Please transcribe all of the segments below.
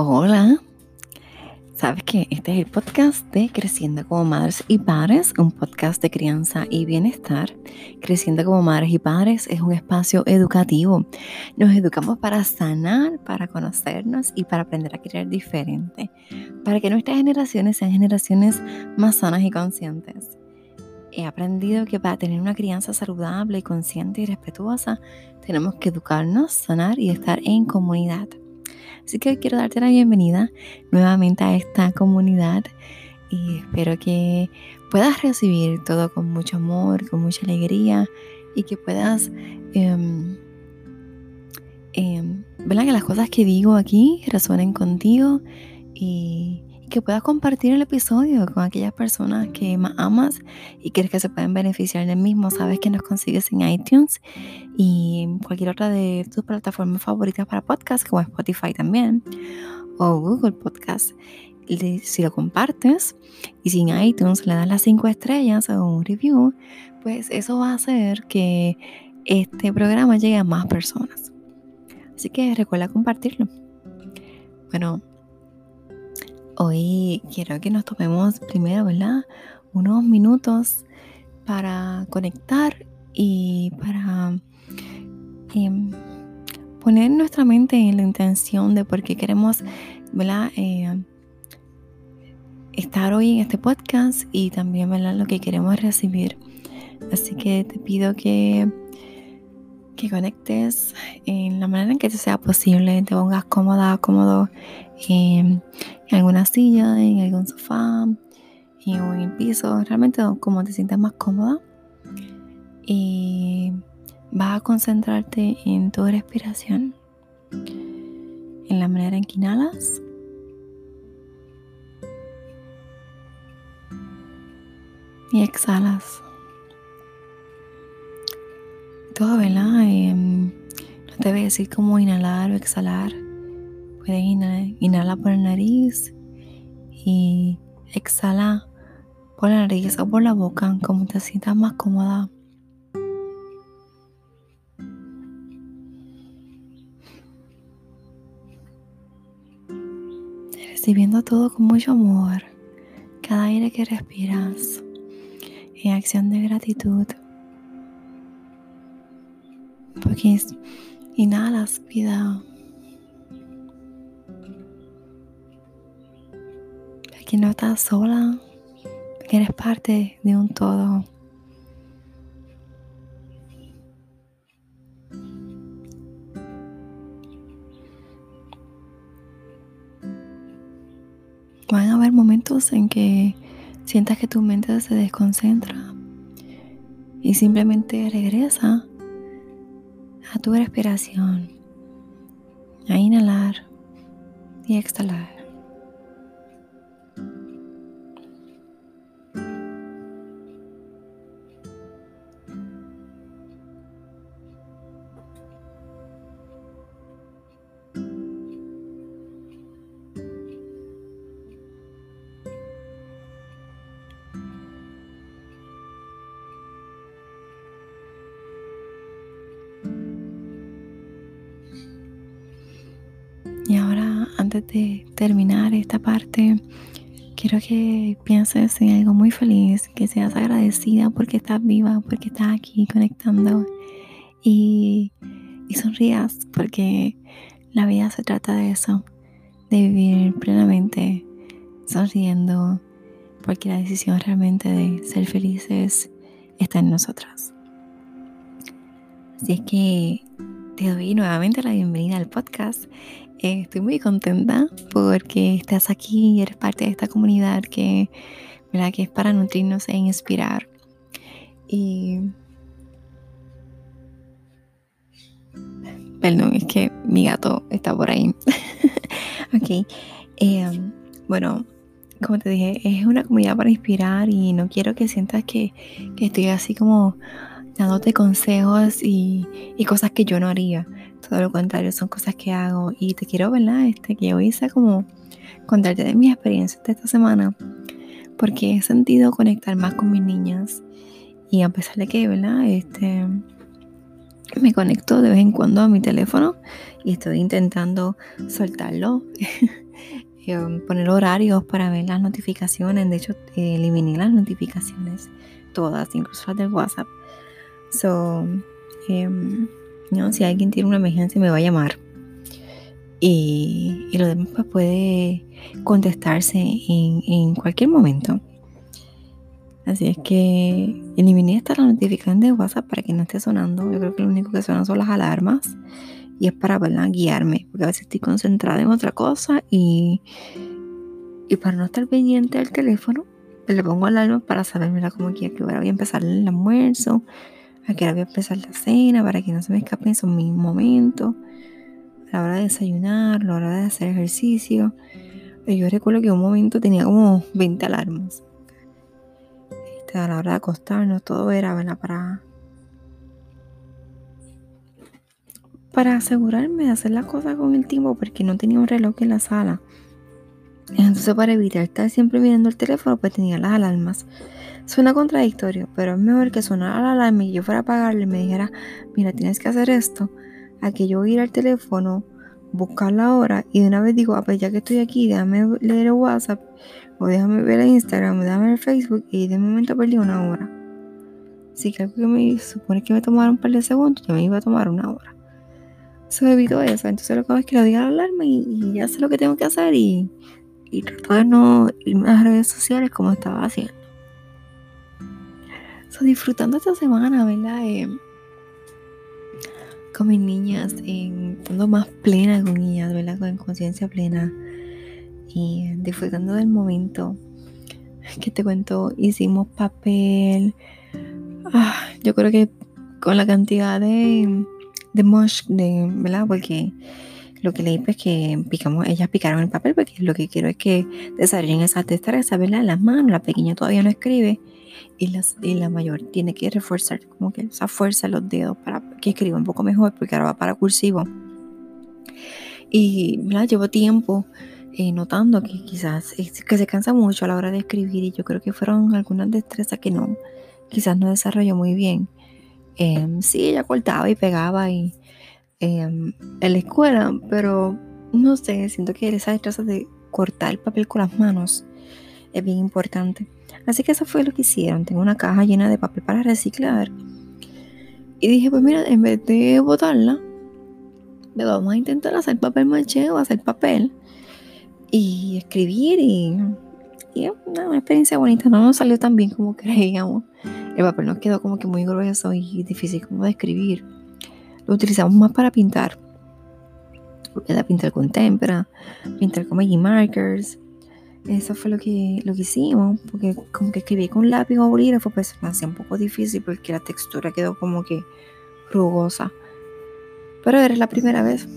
Hola. Sabes que este es el podcast de Creciendo como Madres y Padres, un podcast de crianza y bienestar. Creciendo como Madres y Padres es un espacio educativo. Nos educamos para sanar, para conocernos y para aprender a querer diferente, para que nuestras generaciones sean generaciones más sanas y conscientes. He aprendido que para tener una crianza saludable, consciente y respetuosa, tenemos que educarnos, sanar y estar en comunidad. Así que quiero darte la bienvenida nuevamente a esta comunidad y espero que puedas recibir todo con mucho amor, con mucha alegría y que puedas, eh, que las cosas que digo aquí resuenen contigo y, que puedas compartir el episodio con aquellas personas que más amas y quieres que se puedan beneficiar del mismo. Sabes que nos consigues en iTunes y cualquier otra de tus plataformas favoritas para podcast, como Spotify también, o Google Podcast. Si lo compartes y si en iTunes le das las 5 estrellas o un review, pues eso va a hacer que este programa llegue a más personas. Así que recuerda compartirlo. Bueno, Hoy quiero que nos tomemos primero, ¿verdad? Unos minutos para conectar y para em, poner nuestra mente en la intención de por qué queremos, ¿verdad? Eh, estar hoy en este podcast y también, ¿verdad? Lo que queremos recibir. Así que te pido que que conectes en la manera en que te sea posible, te pongas cómoda, cómodo en, alguna silla, en algún sofá o en el piso, realmente como te sientas más cómoda. Y vas a concentrarte en tu respiración, en la manera en que inhalas. Y exhalas todo, ¿verdad? Em, no te voy a decir cómo inhalar o exhalar. Puedes inhalar, por la nariz y exhala por la nariz o por la boca, como te sientas más cómoda. Recibiendo todo con mucho amor, cada aire que respiras, en acción de gratitud. Porque inhalas vida. Aquí no estás sola, porque eres parte de un todo. Van a haber momentos en que sientas que tu mente se desconcentra y simplemente regresa a tu respiración, a inhalar y exhalar. Antes de terminar esta parte, quiero que pienses en algo muy feliz, que seas agradecida porque estás viva, porque estás aquí conectando y, y sonrías porque la vida se trata de eso, de vivir plenamente sonriendo, porque la decisión realmente de ser felices está en nosotras. Así es que te doy nuevamente la bienvenida al podcast eh, estoy muy contenta porque estás aquí y eres parte de esta comunidad que, ¿verdad? que es para nutrirnos e inspirar. Y. Perdón, es que mi gato está por ahí. ok. Em, bueno, como te dije, es una comunidad para inspirar y no quiero que sientas que, que estoy así como dándote consejos y, cosas que yo no haría. Todo lo contrario, son cosas que hago y te quiero, ¿verdad? Este, que hoy hice como contarte de mis experiencias de esta semana porque he sentido conectar más con mis niñas y a pesar de que, ¿verdad? Este, me conecto de vez en cuando a mi teléfono y estoy intentando soltarlo. em, poner horarios para ver las notificaciones. De hecho, eliminé las notificaciones, todas, incluso las del WhatsApp. So, em, no, si alguien tiene una emergencia me va a llamar. Y, lo demás pues, puede contestarse en, en cualquier momento. Así es que eliminé esta la notificación de WhatsApp para que no esté sonando. Yo creo que lo único que suena son las alarmas. Y es para guiarme. Porque a veces estoy concentrada en otra cosa y, y para no estar pendiente del teléfono, le pongo alarma para saber, mira, como que ahora voy a empezar el almuerzo, a que ahora voy a empezar la cena, para que no se me escapen esos mis momentos, a la hora de desayunar, a la hora de hacer ejercicio. Yo recuerdo que en un momento tenía como 20 alarmas. Este, a la hora de acostarnos, todo era, Para, para asegurarme de hacer las cosas con el tiempo, porque no tenía un reloj en la sala. Entonces, para evitar estar siempre mirando el teléfono, pues tenía las alarmas. Suena contradictorio, pero es mejor que sonara la alarma y yo fuera a apagarle y me dijera, mira, tienes que hacer esto, a que yo ir al teléfono, buscar la hora y de una vez digo, ah, pues ya que estoy aquí, déjame leer el WhatsApp o déjame ver el Instagram, déjame ver Facebook y de momento perdí una hora. Que algo que me supone que me tomara un par de segundos, ya me iba a tomar una hora. Eso evito eso. Entonces lo que hago es que lo diga la alarma y, ya sé lo que tengo que hacer y, y trato de no irme a las redes sociales como estaba haciendo. Disfrutando esta semana, ¿verdad? Eh, con mis niñas, estando más plena con ellas, ¿verdad? Con conciencia plena y disfrutando del momento. Que te cuento, hicimos papel. Ah, yo creo que con la cantidad de, de de, ¿verdad? Porque lo que leí es que picamos, ellas picaron el papel porque lo que quiero es que desarrollen esa destreza, ¿verdad? Las manos, la pequeña todavía no escribe y, las, y la mayor tiene que reforzar como que esa fuerza los dedos para que escriba un poco mejor porque ahora va para cursivo. Y ¿verdad? llevo tiempo eh, notando que quizás que se cansa mucho a la hora de escribir y yo creo que fueron algunas destrezas que no, quizás no desarrolló muy bien. Em, sí, ella cortaba y pegaba y, em, en la escuela, pero no sé, siento que esa destreza de cortar el papel con las manos es bien importante. Así que eso fue lo que hicieron. Tengo una caja llena de papel para reciclar. Y dije, pues mira, en vez de botarla, vamos a intentar hacer papel maché hacer papel y escribir y, y una, experiencia bonita. No nos salió tan bien como creíamos. El papel nos quedó como que muy grueso y difícil como de escribir. Lo utilizamos más para pintar. Porque pintar con témpera, pintar con Maggie markers. Eso fue lo que, lo que hicimos, porque como que escribí con lápiz o bolígrafo, pues me hacía un poco difícil porque la textura quedó como que rugosa. Pero era la primera vez.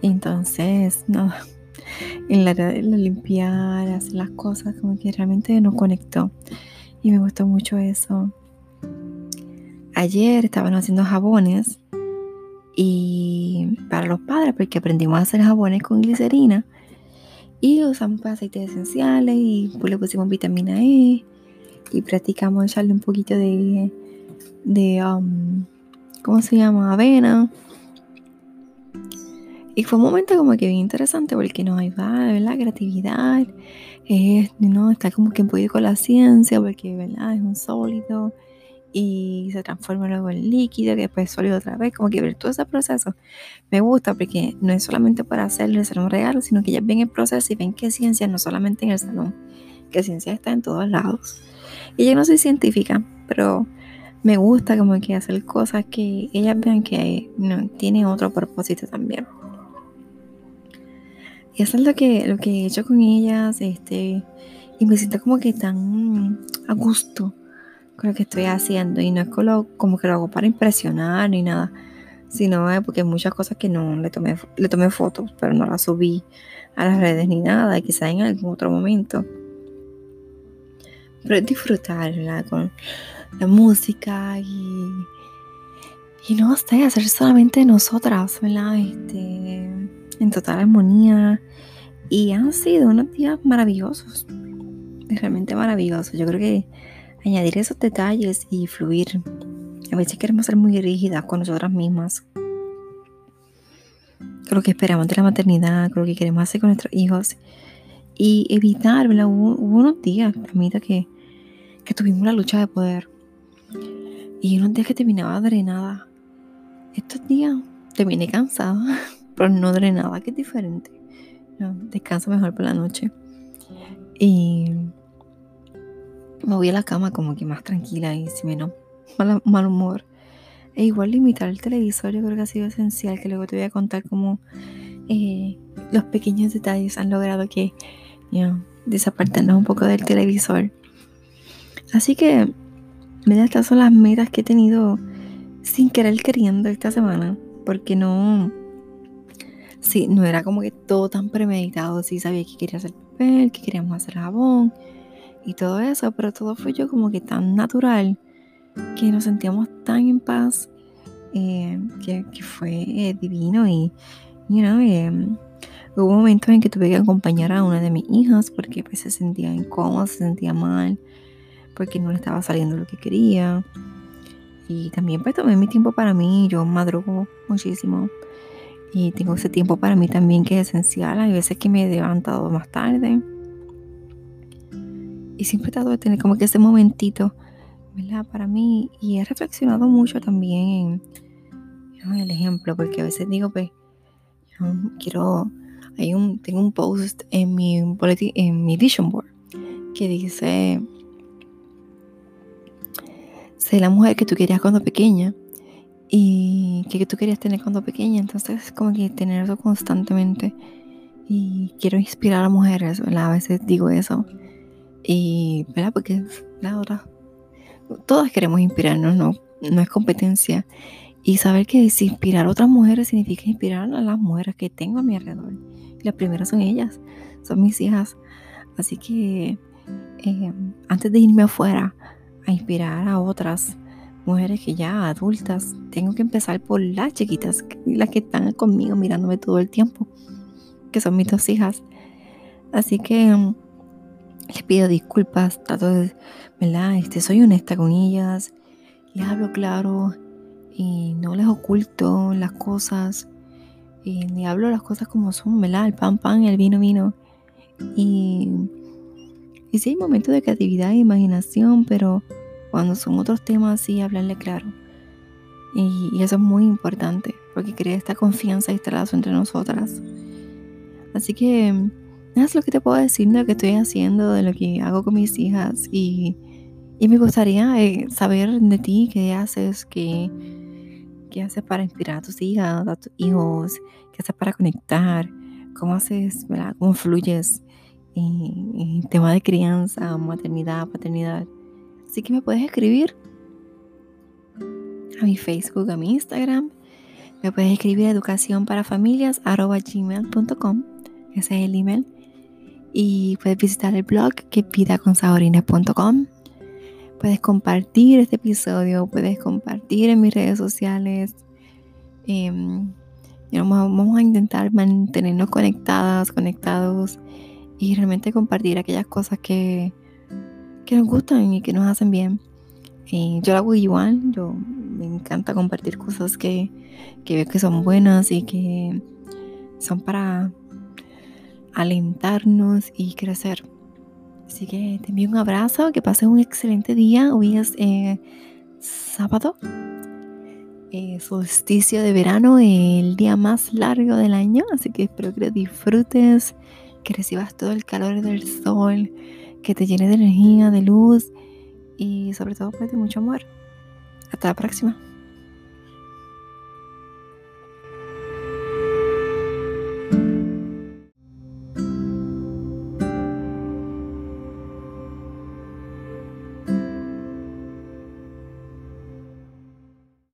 Entonces, nada, en la, de limpiar, hacer las cosas, como que realmente nos conectó. Y me gustó mucho eso. Ayer estaban haciendo jabones y para los padres, porque aprendimos a hacer jabones con glicerina y usamos pues, aceites esenciales y pues, le pusimos vitamina E y practicamos echarle un poquito de, de um, ¿cómo se llama? Avena y fue un momento como que bien interesante porque nos ayuda, la creatividad, ¿no? está como que un con la ciencia porque, ¿verdad? Es un sólido y se transforma luego en líquido, que después es sólido otra vez, como que ver todo ese proceso me gusta porque no es solamente para hacerle un regalo, sino que ya ven el proceso y ven que ciencia no solamente en el salón, que ciencia está en todos lados. Y yo no soy científica, pero me gusta como que hacer cosas que ellas vean que no, tienen otro propósito también. Y eso es lo que, lo que he hecho con ellas, este, y me siento como que tan a gusto lo que estoy haciendo. Y no es como, que lo hago para impresionar ni nada, sino porque hay muchas cosas que no le tomé, le tomé fotos, pero no las subí a las redes ni nada, quizá en algún otro momento. Pero es disfrutar con la música y, y no sé, hacer solamente nosotras, ¿verdad? Este, en total armonía. Y han sido unos días maravillosos, realmente maravillosos. Yo creo que añadir esos detalles y fluir. A veces queremos ser muy rígidas con nosotras mismas. con lo que esperamos de la maternidad, con lo que queremos hacer con nuestros hijos y evitar, ¿verdad? Hubo, unos días, Camita, que, que tuvimos la lucha de poder y unos días que terminaba drenada. Estos días terminé cansada, pero no drenada, que es diferente. Descanso mejor por la noche. Y me voy a la cama como que más tranquila y sin menos mal, humor. E igual limitar el televisor yo creo que ha sido esencial, que luego te voy a contar cómo eh, los pequeños detalles han logrado que you desapartarnos un poco del televisor. Así que, mira, estas son las metas que he tenido sin querer queriendo esta semana, porque no, sí, no era como que todo tan premeditado, sí sabía que quería hacer papel, que queríamos hacer jabón y todo eso, pero todo fue yo como que tan natural que nos sentíamos tan en paz, eh, que, fue eh, divino y, you know, eh, hubo momentos en que tuve que acompañar a una de mis hijas porque pues, se sentía incómoda, se sentía mal, porque no le estaba saliendo lo que quería. Y también pues tomé mi tiempo para mí, yo madrugo muchísimo. Y tengo ese tiempo para mí también que es esencial. Hay veces que me he levantado más tarde. Y siempre he tratado de tener como que ese momentito ¿verdad? Para mí, y he reflexionado mucho también en, el ejemplo, porque a veces digo, pues, quiero, hay un, tengo un post en mi, en mi vision board que dice, sé la mujer que tú querías cuando pequeña y que tú querías tener cuando pequeña, entonces como que tener eso constantemente y quiero inspirar a mujeres, ¿verdad? A veces digo eso y, ¿verdad? Porque la otra todas queremos inspirarnos, no, no es competencia. Y saber que si inspirar a otras mujeres significa inspirar a las mujeres que tengo a mi alrededor. las primeras son ellas, son mis hijas. Así que eh, antes de irme afuera a inspirar a otras mujeres que ya adultas, tengo que empezar por las chiquitas, las que están conmigo mirándome todo el tiempo, que son mis dos hijas. Así que les pido disculpas, trato de, ¿verdad? Este, soy honesta con ellas, les hablo claro y no les oculto las cosas, y les hablo las cosas como son, ¿verdad? El pan, pan, el vino, vino. Y, y sí hay momentos de creatividad e imaginación, pero cuando son otros temas, sí, hablarle claro. Y, y eso es muy importante, porque crea esta confianza y este lazo entre nosotras. Así que es lo que te puedo decir de lo que estoy haciendo, de lo que hago con mis hijas. Y, me gustaría eh, saber de ti qué haces, qué, qué haces para inspirar a tus hijas, a tus hijos, qué haces para conectar, cómo haces, cómo fluyes en, tema de crianza, maternidad, paternidad. Así que me puedes escribir a mi Facebook, a mi Instagram. Me puedes escribir educación para familias. Ese es el email. Y puedes visitar el blog que vidaconsaborines.com. Puedes compartir este episodio, puedes compartir en mis redes sociales. Em, vamos a intentar mantenernos conectadas, conectados y realmente compartir aquellas cosas que, que nos gustan y que nos hacen bien. Eh, yo lo hago igual, yo me encanta compartir cosas que, que veo que son buenas y que son para alentarnos y crecer. Así que te envío un abrazo, que pases un excelente día. Hoy es eh, sábado, eh, solsticio de verano, el día más largo del año. Así que espero que disfrutes, que recibas todo el calor del sol, que te llene de energía, de luz y sobre todo pues, de mucho amor. Hasta la próxima.